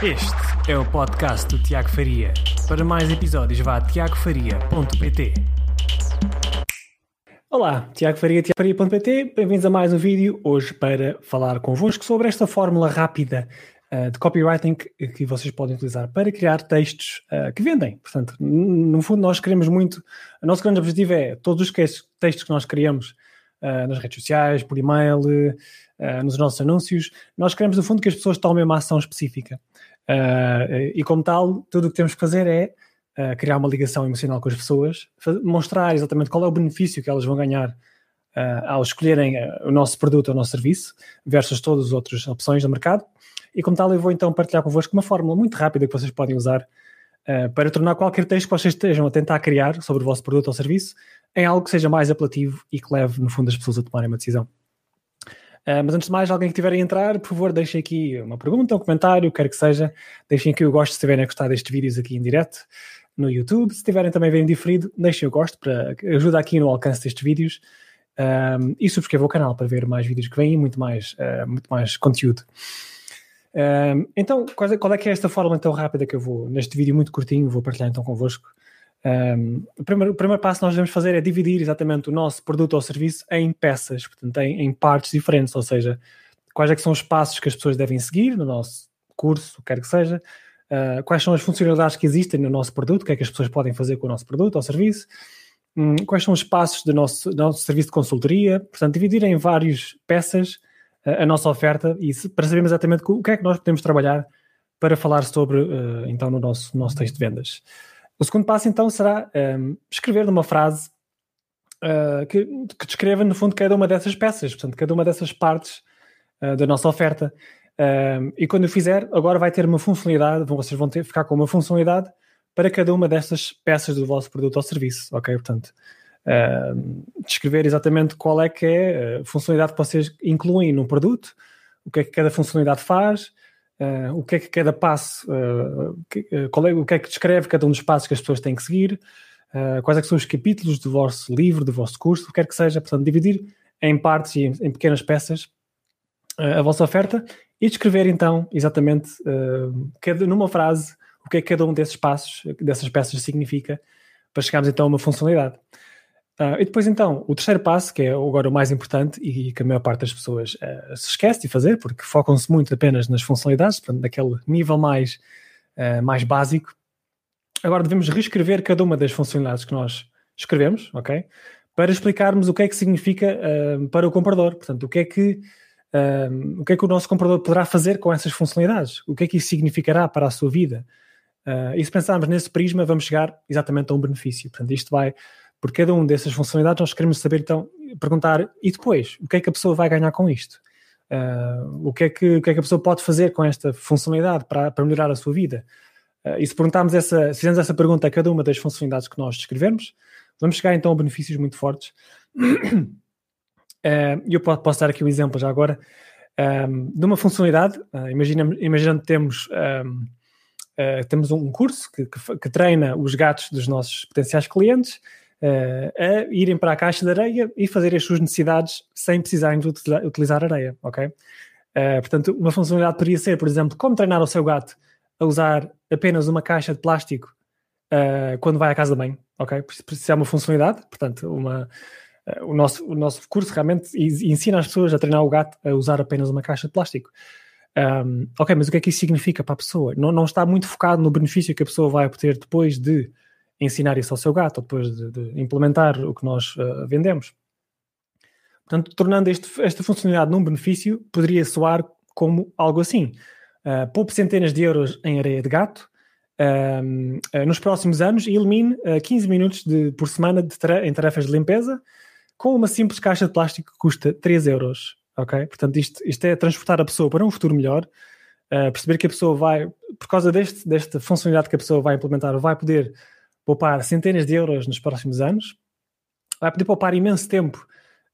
Este é o podcast do Tiago Faria. Para mais episódios, vá a tiagofaria.pt. Olá, Tiago Faria, tiagofaria.pt. Bem-vindos a mais um vídeo. Hoje para falar convosco sobre esta fórmula rápida uh, de copywriting que, que, vocês podem utilizar para criar textos uh, que vendem. Portanto, no fundo, nós queremos muito. O nosso grande objetivo é todos os textos que nós criamos uh, nas redes sociais, por e-mail, nos nossos anúncios, nós queremos, no fundo, que as pessoas tomem uma ação específica. Uh, e como tal, tudo o que temos que fazer é uh, criar uma ligação emocional com as pessoas, mostrar exatamente qual é o benefício que elas vão ganhar uh, ao escolherem o nosso produto ou o nosso serviço versus todas as outras opções do mercado. E como tal, eu vou então partilhar convosco uma fórmula muito rápida que vocês podem usar para tornar qualquer texto que vocês estejam a tentar criar sobre o vosso produto ou serviço em algo que seja mais apelativo e que leve, no fundo, as pessoas a tomarem uma decisão. Uh, mas antes de mais, alguém que estiver a entrar, por favor, deixem aqui uma pergunta, um comentário, quer que seja. Deixem aqui o gosto se estiverem a gostar destes vídeos aqui em direto no YouTube. Se estiverem também bem diferido, deixem o gosto para ajuda aqui no alcance destes vídeos. Um, e subscrevam o canal para ver mais vídeos que vêm e muito mais, uh, muito mais conteúdo. Um, então, qual é, qual é, que é esta forma tão rápida que eu vou, neste vídeo muito curtinho, vou partilhar então convosco. Um, o, primeiro, o, primeiro, passo que nós devemos fazer é dividir exatamente o nosso produto ou serviço em peças, portanto, em, em partes diferentes, ou seja, quais é que são os passos que as pessoas devem seguir no nosso curso, quer que seja, uh, quais são as funcionalidades que existem no nosso produto, o que é que as pessoas podem fazer com o nosso produto ou serviço, um, quais são os passos do nosso, do nosso serviço de consultoria, portanto, dividir em várias peças uh, a nossa oferta e se, para sabermos exatamente o que é que nós podemos trabalhar para falar sobre, uh, então, no nosso, nosso texto de vendas. O segundo passo, então, será um, ehm, escrever numa frase uh, que, que, descreva, no fundo, cada uma dessas peças, portanto, cada uma dessas partes uh, da nossa oferta. Um, ehm, e quando eu fizer, agora vai ter uma funcionalidade, vocês vão ter, ficar com uma funcionalidade para cada uma dessas peças do vosso produto ou serviço, ok? Portanto, uh, descrever exatamente qual é que é a funcionalidade que vocês incluem num produto, o que é que cada funcionalidade faz, Uh, o que é que cada passo, uh, que, uh, é, o que é que descreve cada um dos passos que as pessoas têm que seguir, quais é que são os capítulos do vosso livro, do vosso curso, o que quer que seja, portanto, dividir em partes e em, em pequenas peças a vossa oferta e descrever então exatamente cada, numa frase o que é que cada um desses passos, dessas peças significa para chegarmos então a uma funcionalidade. Uh, e depois, então, o terceiro passo, que é agora o mais importante e que a maior parte das pessoas uh, se esquece de fazer, porque focam-se muito apenas nas funcionalidades, portanto, naquele nível mais, uh, mais básico. Agora devemos reescrever cada uma das funcionalidades que nós escrevemos, ok? Para explicarmos o que é que significa para o comprador. Portanto, o que é que o que é que o nosso comprador poderá fazer com essas funcionalidades? O que é que isso significará para a sua vida? e se pensarmos nesse prisma, vamos chegar exatamente a um benefício. Portanto, isto vai por cada uma dessas funcionalidades, nós queremos saber, então, perguntar, e depois, o que é que a pessoa vai ganhar com isto? Uh, o, que é que, o que é que a pessoa pode fazer com esta funcionalidade para, para melhorar a sua vida? Uh, e se perguntarmos essa, se fizermos essa pergunta a cada uma das funcionalidades que nós descrevemos, vamos chegar então a benefícios muito fortes. Uh, eu posso, dar aqui um exemplo já agora um, de uma funcionalidade. Uh, imagina, imaginando que temos, um, temos um curso que, que, que treina os gatos dos nossos potenciais clientes uh, a irem para a caixa de areia e fazer as suas necessidades sem precisarem de utilizar, areia, ok? Uh, portanto, uma funcionalidade poderia ser, por exemplo, como treinar o seu gato a usar apenas uma caixa de plástico uh, quando vai à casa de banho, ok? Isso é uma funcionalidade, portanto, uma, o, nosso, o nosso curso realmente ensina as pessoas a treinar o gato a usar apenas uma caixa de plástico. Um, ok, mas o que é que isso significa para a pessoa? Não, não está muito focado no benefício que a pessoa vai obter depois de ensinar isso ao seu gato, ou depois de, de implementar o que nós uh, vendemos. Portanto, tornando este, esta funcionalidade num benefício, poderia soar como algo assim. Uh, poupe centenas de euros em areia de gato uh, nos próximos anos e elimine uh, 15 minutos de, por semana de em tarefas de limpeza com uma simples caixa de plástico que custa 3 euros. Ok? Portanto, isto, isto é transportar a pessoa para um futuro melhor, uh, perceber que a pessoa vai, por causa deste, desta funcionalidade que a pessoa vai implementar, vai poder poupar centenas de euros nos próximos anos, vai poder poupar imenso tempo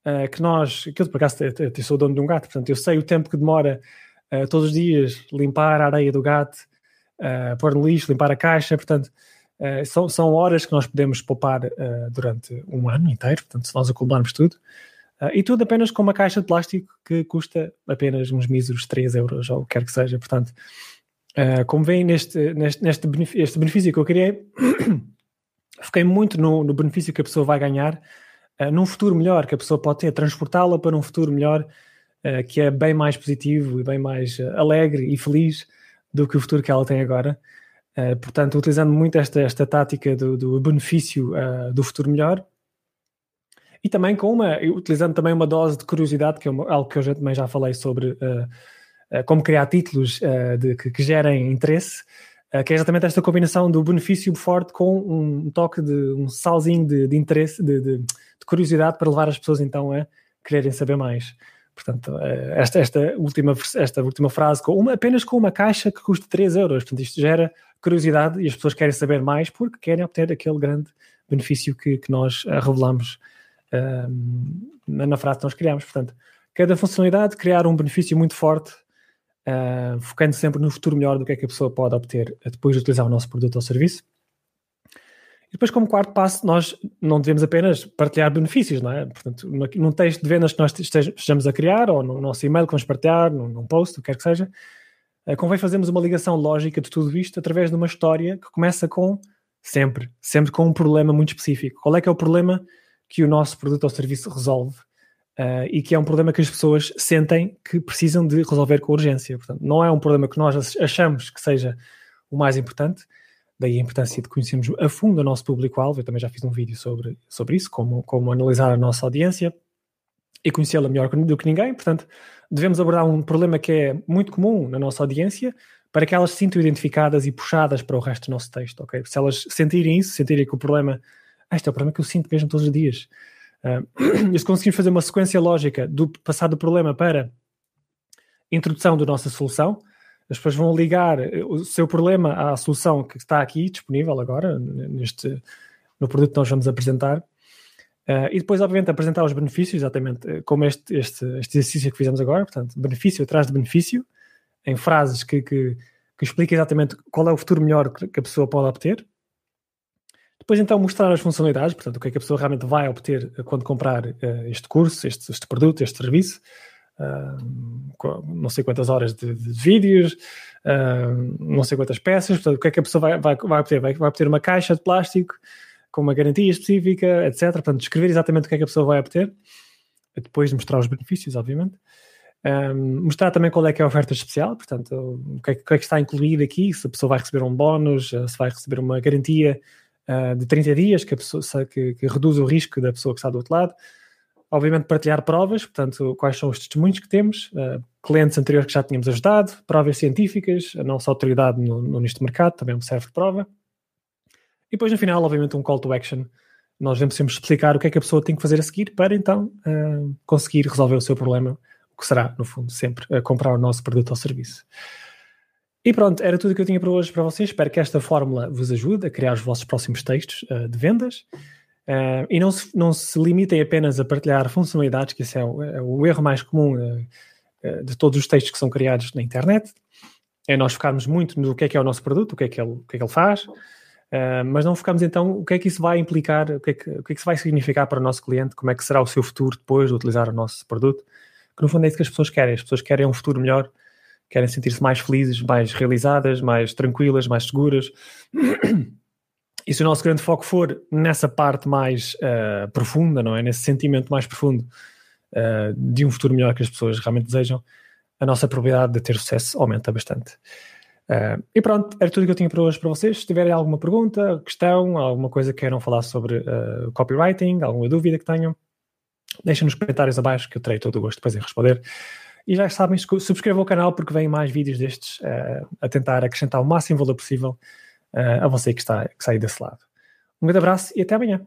uh, que nós, que eu por acaso eu, eu sou dono de um gato, portanto eu sei o tempo que demora uh, todos os dias limpar a areia do gato, uh, pôr no lixo, limpar a caixa, portanto são, são horas que nós podemos poupar durante um ano inteiro, portanto se nós acumularmos tudo, e tudo apenas com uma caixa de plástico que custa apenas uns míseros 3 euros ou o que quer que seja, portanto como veem neste, neste, neste benefício, este benefício que eu criei, foquei muito no, no, benefício que a pessoa vai ganhar uh, num futuro melhor que a pessoa pode ter, transportá-la para um futuro melhor uh, que é bem mais positivo e bem mais alegre e feliz do que o futuro que ela tem agora. portanto, utilizando muito esta, esta tática do, do benefício do futuro melhor, e também com uma, utilizando também uma dose de curiosidade, que é uma, algo que eu já, também já falei sobre uh, uh, como criar títulos uh, de, que, que, gerem interesse, que é exatamente esta combinação do benefício forte com um toque de um salzinho de, de interesse, de, de, de, curiosidade para levar as pessoas então a quererem saber mais. Portanto, esta, esta, última, esta última frase, com uma, apenas com uma caixa que custa 3 euros, portanto, isto gera curiosidade e as pessoas querem saber mais porque querem obter aquele grande benefício que, que nós revelamos na frase que nós criamos. Portanto, cada funcionalidade criar um benefício muito forte, uh, focando sempre no futuro melhor do que é que a pessoa pode obter depois de utilizar o nosso produto ou serviço. E depois, como quarto passo, nós não devemos apenas partilhar benefícios, não é? Portanto, num texto de vendas que nós estejamos a criar, ou no nosso e-mail que vamos partilhar, num, post, o que quer que seja, uh, convém fazermos uma ligação lógica de tudo isto através de uma história que começa com sempre, sempre com um problema muito específico. Qual é que é o problema que o nosso produto ou serviço resolve uh, e que é um problema que as pessoas sentem que precisam de resolver com urgência. Portanto, não é um problema que nós achamos que seja o mais importante, daí a importância de conhecermos a fundo o nosso público-alvo. Eu também já fiz um vídeo sobre, sobre isso, como, como analisar a nossa audiência e conhecê-la melhor do que ninguém. Portanto, devemos abordar um problema que é muito comum na nossa audiência para que elas se sintam identificadas e puxadas para o resto do nosso texto, ok? Se elas sentirem isso, sentirem que o problema ah, este é o problema que eu sinto mesmo todos os dias. Uh, e se conseguimos fazer uma sequência lógica do passar do problema para introdução da nossa solução, as pessoas vão ligar o seu problema à solução que está aqui disponível agora, neste, no produto que nós vamos apresentar. Uh, e depois, obviamente, apresentar os benefícios, exatamente eh, como este, este, este exercício que fizemos agora, portanto, benefício atrás de benefício, em frases que, que, que expliquem exatamente qual é o futuro melhor que a pessoa pode obter. Depois então mostrar as funcionalidades, portanto, o que é que a pessoa realmente vai obter eh, quando comprar uh, este curso, este, este, produto, este serviço. Uh, não sei quantas horas de, de vídeos, uh, não sei quantas peças, portanto, o que é que a pessoa vai, vai, vai obter? Vai, vai obter uma caixa de plástico com uma garantia específica, etc. Portanto, descrever exatamente o que é que a pessoa vai obter, depois de mostrar os benefícios, obviamente. Um, mostrar também qual é que é a oferta especial, portanto, o que, é, o que, é, que está incluído aqui, se a pessoa vai receber um bónus, se vai receber uma garantia uh, de 30 dias, que, pessoa, que, que, reduz o risco da pessoa que está do outro lado. Obviamente, partilhar provas, portanto, quais são os testemunhos que temos, uh, clientes anteriores que já tínhamos ajudado, provas científicas, a nossa autoridade no, no, mercado também serve de prova. E depois, no final, obviamente, um call to action. Nós devemos sempre explicar o que é que a pessoa tem que fazer a seguir para então uh, conseguir resolver o seu problema, o que será, no fundo, sempre uh, comprar o nosso produto ou serviço. E pronto, era tudo que eu tinha para hoje para vocês. Espero que esta fórmula vos ajude a criar os vossos próximos textos uh, de vendas. Uh, e não se, não se limitem apenas a partilhar funcionalidades, que esse é o, é o erro mais comum uh, de todos os textos que são criados na internet. É nós focarmos muito no que é que é o nosso produto, o que é que ele, o que é que ele faz, mas não focamos então o que é que isso vai implicar, o que, é que, o que é que isso vai significar para o nosso cliente, como é que será o seu futuro depois de utilizar o nosso produto. Que no fundo é isso que as pessoas querem. As pessoas querem um futuro melhor querem sentir-se mais felizes, mais realizadas, mais tranquilas, mais seguras. E se o nosso grande foco for nessa parte mais uh, profunda, não é? Nesse sentimento mais profundo uh, de um futuro melhor que as pessoas realmente desejam, a nossa probabilidade de ter sucesso aumenta bastante. Uh, e pronto, era tudo que eu tinha para hoje para vocês. Se tiverem alguma pergunta, questão, alguma coisa que queiram falar sobre copywriting, alguma dúvida que tenham, deixem nos comentários abaixo que eu terei todo o gosto depois em responder. E já sabem, subscrevam o canal porque vêm mais vídeos destes uh, a tentar acrescentar o máximo valor possível uh, a você que está, que aí desse lado. Um grande abraço e até amanhã.